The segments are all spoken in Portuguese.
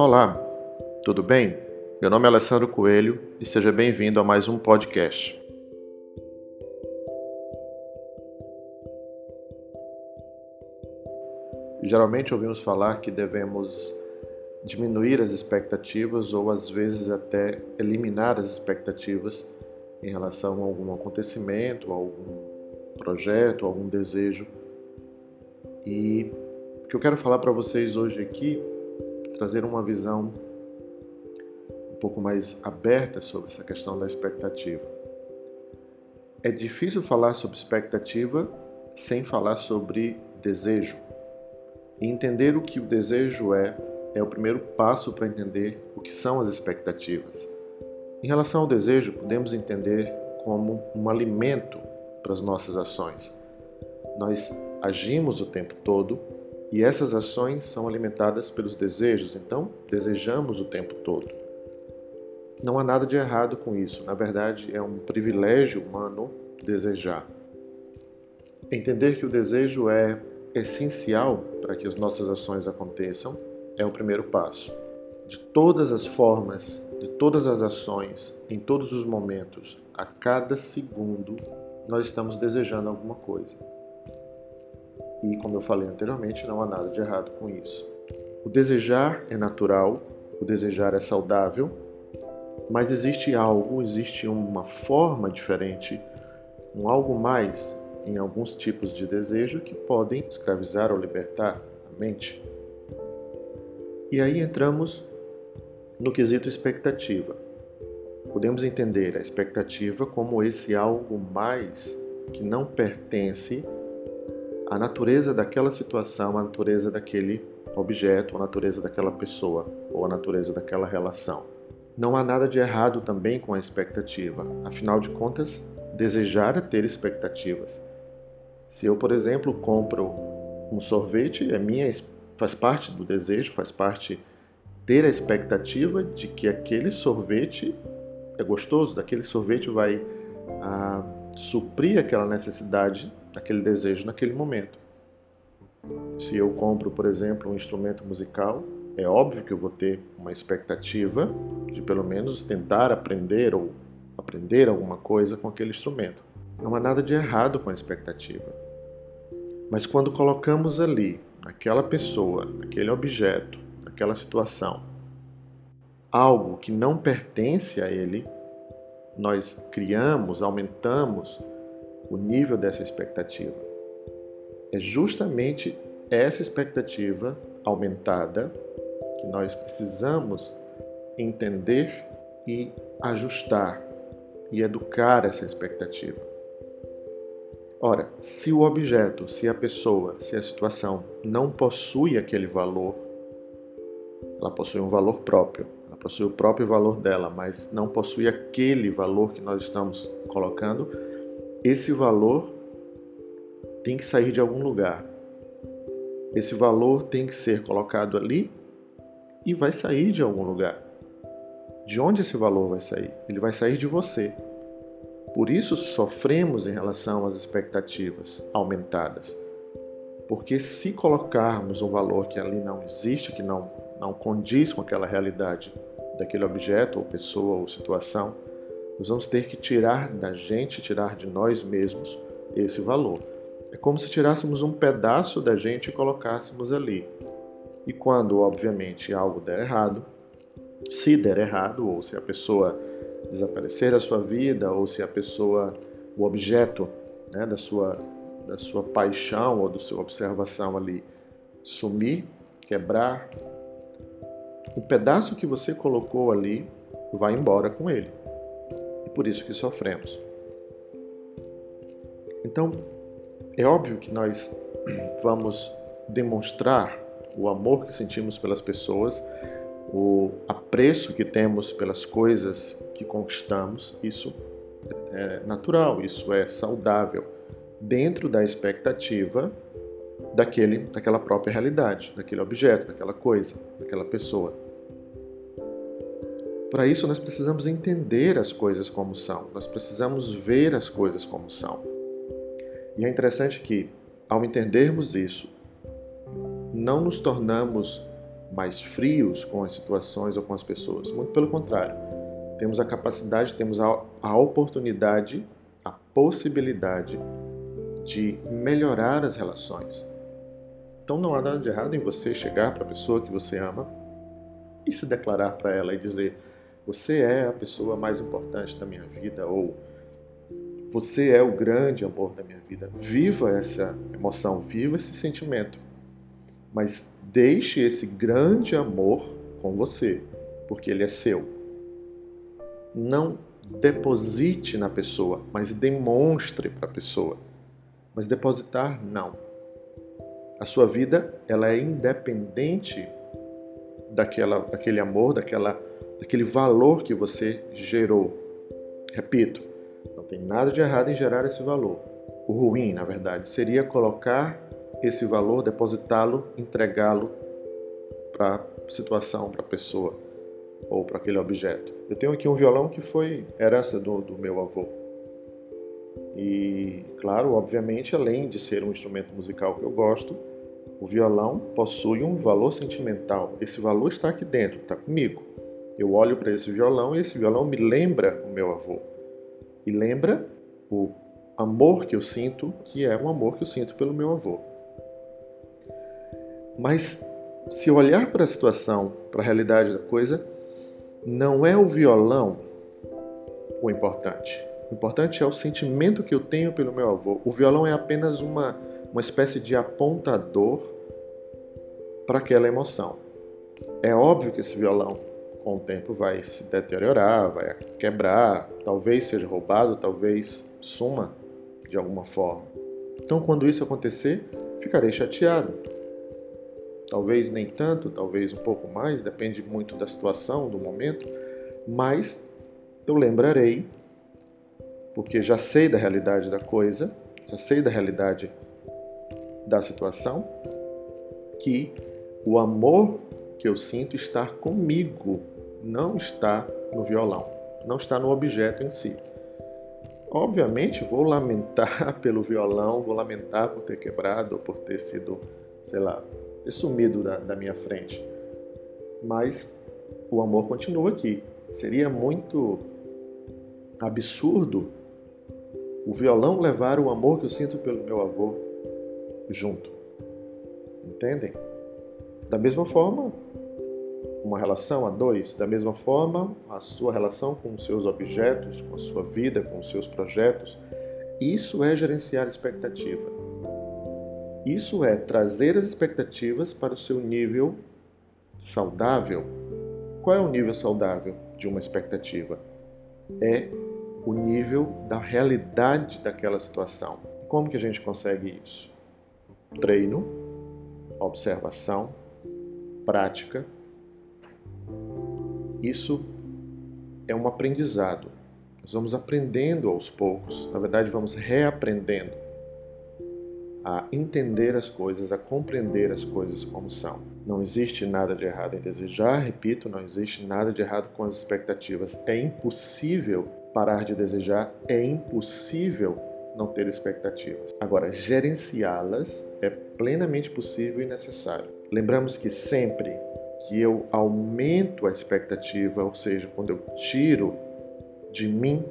Olá, tudo bem? Meu nome é Alessandro Coelho e seja bem-vindo a mais um podcast. Geralmente ouvimos falar que devemos diminuir as expectativas ou às vezes até eliminar as expectativas em relação a algum acontecimento, a algum projeto, a algum desejo. E o que eu quero falar para vocês hoje aqui, trazer uma visão um pouco mais aberta sobre essa questão da expectativa. É difícil falar sobre expectativa sem falar sobre desejo. E entender o que o desejo é é o primeiro passo para entender o que são as expectativas. Em relação ao desejo, podemos entender como um alimento para as nossas ações. Nós agimos o tempo todo e essas ações são alimentadas pelos desejos, então desejamos o tempo todo. Não há nada de errado com isso, na verdade é um privilégio humano desejar. Entender que o desejo é essencial para que as nossas ações aconteçam é o primeiro passo. De todas as formas, de todas as ações, em todos os momentos, a cada segundo, nós estamos desejando alguma coisa. E, como eu falei anteriormente, não há nada de errado com isso. O desejar é natural, o desejar é saudável, mas existe algo, existe uma forma diferente, um algo mais em alguns tipos de desejo que podem escravizar ou libertar a mente. E aí entramos no quesito expectativa. Podemos entender a expectativa como esse algo mais que não pertence à natureza daquela situação, à natureza daquele objeto, à natureza daquela pessoa ou à natureza daquela relação. Não há nada de errado também com a expectativa. Afinal de contas, desejar é ter expectativas. Se eu, por exemplo, compro um sorvete, é minha faz parte do desejo, faz parte ter a expectativa de que aquele sorvete é gostoso, daquele sorvete vai ah, suprir aquela necessidade, aquele desejo naquele momento. Se eu compro, por exemplo, um instrumento musical, é óbvio que eu vou ter uma expectativa de pelo menos tentar aprender ou aprender alguma coisa com aquele instrumento. Não há nada de errado com a expectativa. Mas quando colocamos ali naquela pessoa, naquele objeto, naquela situação, algo que não pertence a ele, nós criamos, aumentamos o nível dessa expectativa. É justamente essa expectativa aumentada que nós precisamos entender e ajustar e educar essa expectativa. Ora, se o objeto, se a pessoa, se a situação não possui aquele valor, ela possui um valor próprio, ela possui o próprio valor dela, mas não possui aquele valor que nós estamos colocando, esse valor tem que sair de algum lugar. Esse valor tem que ser colocado ali e vai sair de algum lugar. De onde esse valor vai sair? Ele vai sair de você. Por isso sofremos em relação às expectativas aumentadas. Porque se colocarmos um valor que ali não existe, que não, não condiz com aquela realidade daquele objeto, ou pessoa, ou situação, nós vamos ter que tirar da gente, tirar de nós mesmos esse valor. É como se tirássemos um pedaço da gente e colocássemos ali. E quando, obviamente, algo der errado, se der errado, ou se a pessoa desaparecer da sua vida ou se a pessoa, o objeto né, da, sua, da sua paixão ou da sua observação ali sumir, quebrar, o pedaço que você colocou ali vai embora com ele. E por isso que sofremos. Então, é óbvio que nós vamos demonstrar o amor que sentimos pelas pessoas o apreço que temos pelas coisas que conquistamos, isso é natural, isso é saudável, dentro da expectativa daquele, daquela própria realidade, daquele objeto, daquela coisa, daquela pessoa. Para isso, nós precisamos entender as coisas como são, nós precisamos ver as coisas como são. E é interessante que, ao entendermos isso, não nos tornamos mais frios com as situações ou com as pessoas. Muito pelo contrário. Temos a capacidade, temos a, a oportunidade, a possibilidade de melhorar as relações. Então não há nada de errado em você chegar para a pessoa que você ama e se declarar para ela e dizer: Você é a pessoa mais importante da minha vida, ou Você é o grande amor da minha vida. Viva essa emoção, viva esse sentimento, mas deixe esse grande amor com você, porque ele é seu. Não deposite na pessoa, mas demonstre para a pessoa. Mas depositar, não. A sua vida ela é independente daquela, daquele amor, daquela, daquele valor que você gerou. Repito, não tem nada de errado em gerar esse valor. O ruim, na verdade, seria colocar esse valor, depositá-lo, entregá-lo para a situação, para a pessoa ou para aquele objeto. Eu tenho aqui um violão que foi herança do, do meu avô. E, claro, obviamente, além de ser um instrumento musical que eu gosto, o violão possui um valor sentimental. Esse valor está aqui dentro, está comigo. Eu olho para esse violão e esse violão me lembra o meu avô. E lembra o amor que eu sinto, que é um amor que eu sinto pelo meu avô. Mas se olhar para a situação, para a realidade da coisa, não é o violão o importante. O importante é o sentimento que eu tenho pelo meu avô. O violão é apenas uma uma espécie de apontador para aquela emoção. É óbvio que esse violão, com o tempo, vai se deteriorar, vai quebrar, talvez seja roubado, talvez suma de alguma forma. Então, quando isso acontecer, ficarei chateado. Talvez nem tanto, talvez um pouco mais, depende muito da situação, do momento, mas eu lembrarei, porque já sei da realidade da coisa, já sei da realidade da situação que o amor que eu sinto está comigo, não está no violão, não está no objeto em si. Obviamente, vou lamentar pelo violão, vou lamentar por ter quebrado, por ter sido, sei lá, ter sumido da, da minha frente. Mas o amor continua aqui. Seria muito absurdo o violão levar o amor que eu sinto pelo meu avô junto. Entendem? Da mesma forma, uma relação a dois, da mesma forma, a sua relação com os seus objetos, com a sua vida, com os seus projetos, isso é gerenciar expectativa. Isso é trazer as expectativas para o seu nível saudável. Qual é o nível saudável de uma expectativa? É o nível da realidade daquela situação. Como que a gente consegue isso? treino, observação, prática. Isso é um aprendizado. Nós vamos aprendendo aos poucos, na verdade, vamos reaprendendo a entender as coisas, a compreender as coisas como são. Não existe nada de errado em desejar, repito, não existe nada de errado com as expectativas. É impossível parar de desejar, é impossível não ter expectativas. Agora, gerenciá-las é plenamente possível e necessário. Lembramos que sempre que eu aumento a expectativa, ou seja, quando eu tiro de mim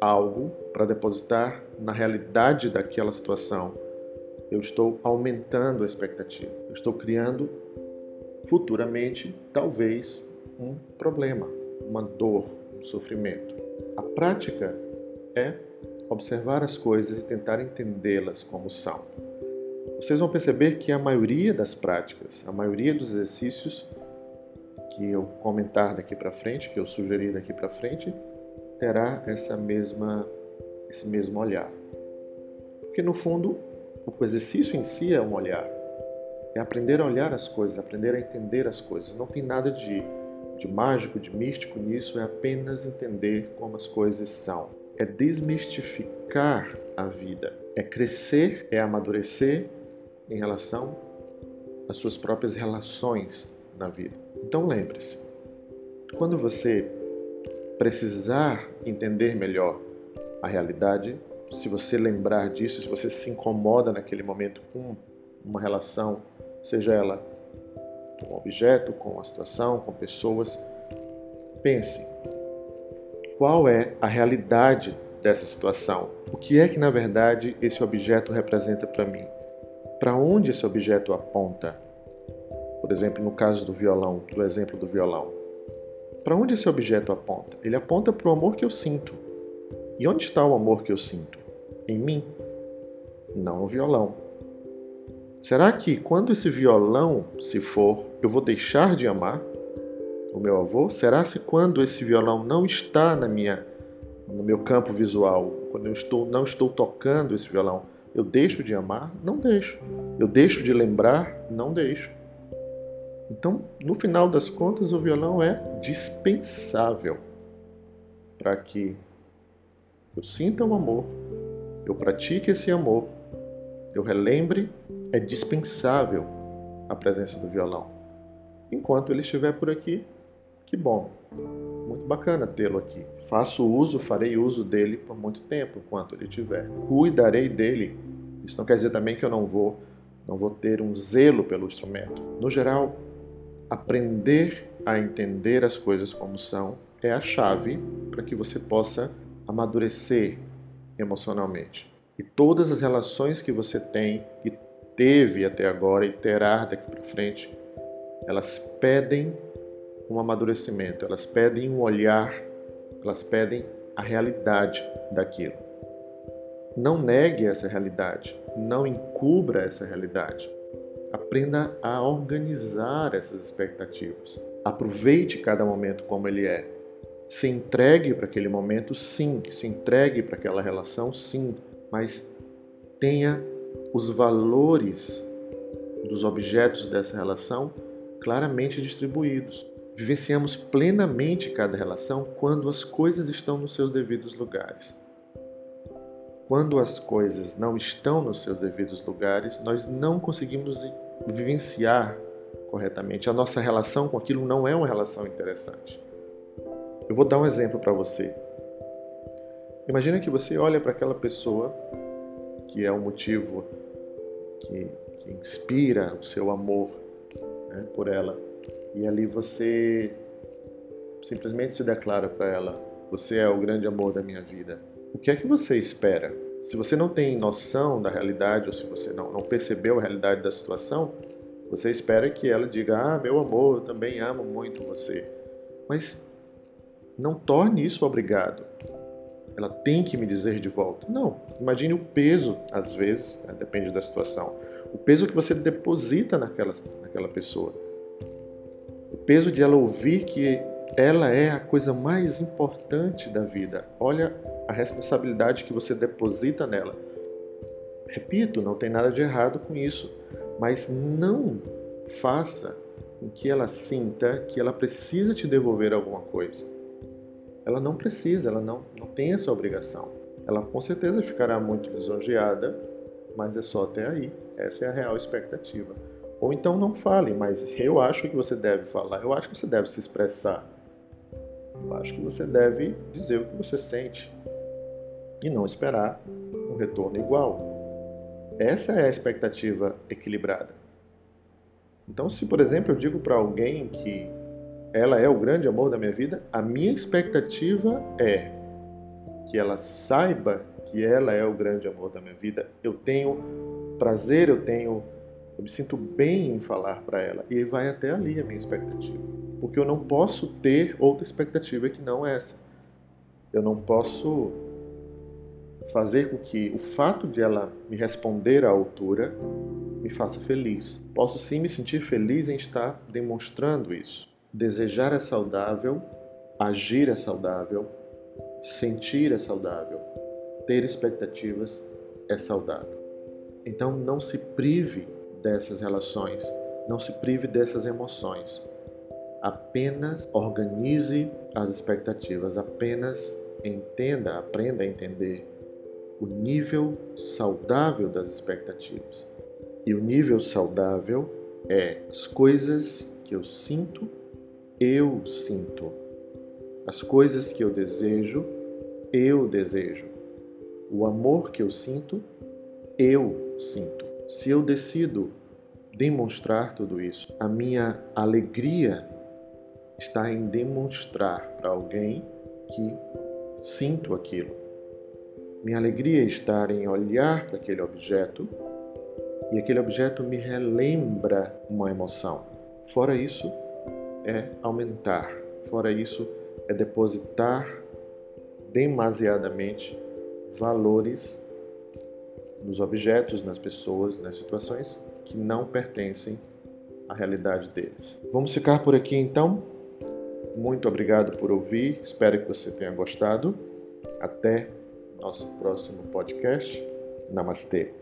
algo para depositar na realidade daquela situação, eu estou aumentando a expectativa. Eu estou criando futuramente, talvez, um problema, uma dor, um sofrimento. A prática é observar as coisas e tentar entendê-las como são. Vocês vão perceber que a maioria das práticas, a maioria dos exercícios que eu comentar daqui para frente, que eu sugerir daqui para frente, terá essa mesma esse mesmo olhar. Porque no fundo, o exercício em si é um olhar. É aprender a olhar as coisas, aprender a entender as coisas. Não tem nada de, de mágico, de místico nisso, é apenas entender como as coisas são é desmistificar a vida, é crescer, é amadurecer em relação às suas próprias relações na vida. Então lembre-se, quando você precisar entender melhor a realidade, se você lembrar disso, se você se incomoda naquele momento com uma relação, seja ela com objeto, com a situação, com pessoas. Pense, qual é a realidade dessa situação? O que é que na verdade esse objeto representa para mim? Para onde esse objeto aponta? Por exemplo, no caso do violão, do exemplo do violão. Para onde esse objeto aponta? Ele aponta para o amor que eu sinto. E onde está o amor que eu sinto? Em mim, não no violão. Será que quando esse violão se for, eu vou deixar de amar o meu avô? Será que quando esse violão não está na minha no meu campo visual, quando eu estou não estou tocando esse violão, eu deixo de amar? Não deixo. Eu deixo de lembrar? Não deixo. Então, no final das contas, o violão é dispensável para que eu sinta o amor, eu pratique esse amor, eu relembre é dispensável a presença do violão. Enquanto ele estiver por aqui, que bom. Muito bacana tê-lo aqui. Faço uso, farei uso dele por muito tempo enquanto ele estiver. Cuidarei dele. Isso não quer dizer também que eu não vou não vou ter um zelo pelo instrumento. No geral, aprender a entender as coisas como são é a chave para que você possa amadurecer emocionalmente. E todas as relações que você tem e teve até agora e terá daqui para frente, elas pedem um amadurecimento, elas pedem um olhar, elas pedem a realidade daquilo. Não negue essa realidade, não encubra essa realidade. Aprenda a organizar essas expectativas. Aproveite cada momento como ele é. Se entregue para aquele momento, sim. Se entregue para aquela relação, sim. Mas tenha os valores dos objetos dessa relação claramente distribuídos. Vivenciamos plenamente cada relação quando as coisas estão nos seus devidos lugares. Quando as coisas não estão nos seus devidos lugares, nós não conseguimos vivenciar corretamente. A nossa relação com aquilo não é uma relação interessante. Eu vou dar um exemplo para você. Imagina que você olha para aquela pessoa que é o motivo que, que inspira o seu amor né, por ela. E ali você simplesmente se declara para ela: Você é o grande amor da minha vida. O que é que você espera? Se você não tem noção da realidade, ou se você não, não percebeu a realidade da situação, você espera que ela diga: Ah, meu amor, eu também amo muito você. Mas não torne isso obrigado ela tem que me dizer de volta. Não. Imagine o peso, às vezes, né, depende da situação, o peso que você deposita naquela, naquela pessoa. Peso de ela ouvir que ela é a coisa mais importante da vida. Olha a responsabilidade que você deposita nela. Repito, não tem nada de errado com isso, mas não faça com que ela sinta que ela precisa te devolver alguma coisa. Ela não precisa, ela não, não tem essa obrigação. Ela com certeza ficará muito lisonjeada, mas é só até aí. Essa é a real expectativa. Ou então não fale, mas eu acho que você deve falar, eu acho que você deve se expressar. Eu acho que você deve dizer o que você sente e não esperar um retorno igual. Essa é a expectativa equilibrada. Então, se por exemplo eu digo para alguém que ela é o grande amor da minha vida, a minha expectativa é que ela saiba que ela é o grande amor da minha vida. Eu tenho prazer, eu tenho, eu me sinto bem em falar para ela. E vai até ali a minha expectativa. Porque eu não posso ter outra expectativa que não essa. Eu não posso fazer com que o fato de ela me responder à altura me faça feliz. Posso sim me sentir feliz em estar demonstrando isso. Desejar é saudável, agir é saudável, sentir é saudável, ter expectativas é saudável. Então não se prive dessas relações, não se prive dessas emoções. Apenas organize as expectativas, apenas entenda, aprenda a entender o nível saudável das expectativas. E o nível saudável é as coisas que eu sinto eu sinto. As coisas que eu desejo, eu desejo. O amor que eu sinto, eu sinto. Se eu decido demonstrar tudo isso. A minha alegria está em demonstrar para alguém que sinto aquilo. Minha alegria está em olhar para aquele objeto e aquele objeto me relembra uma emoção. Fora isso, é aumentar. Fora isso, é depositar demasiadamente valores nos objetos, nas pessoas, nas situações que não pertencem à realidade deles. Vamos ficar por aqui então. Muito obrigado por ouvir. Espero que você tenha gostado. Até nosso próximo podcast. Namastê.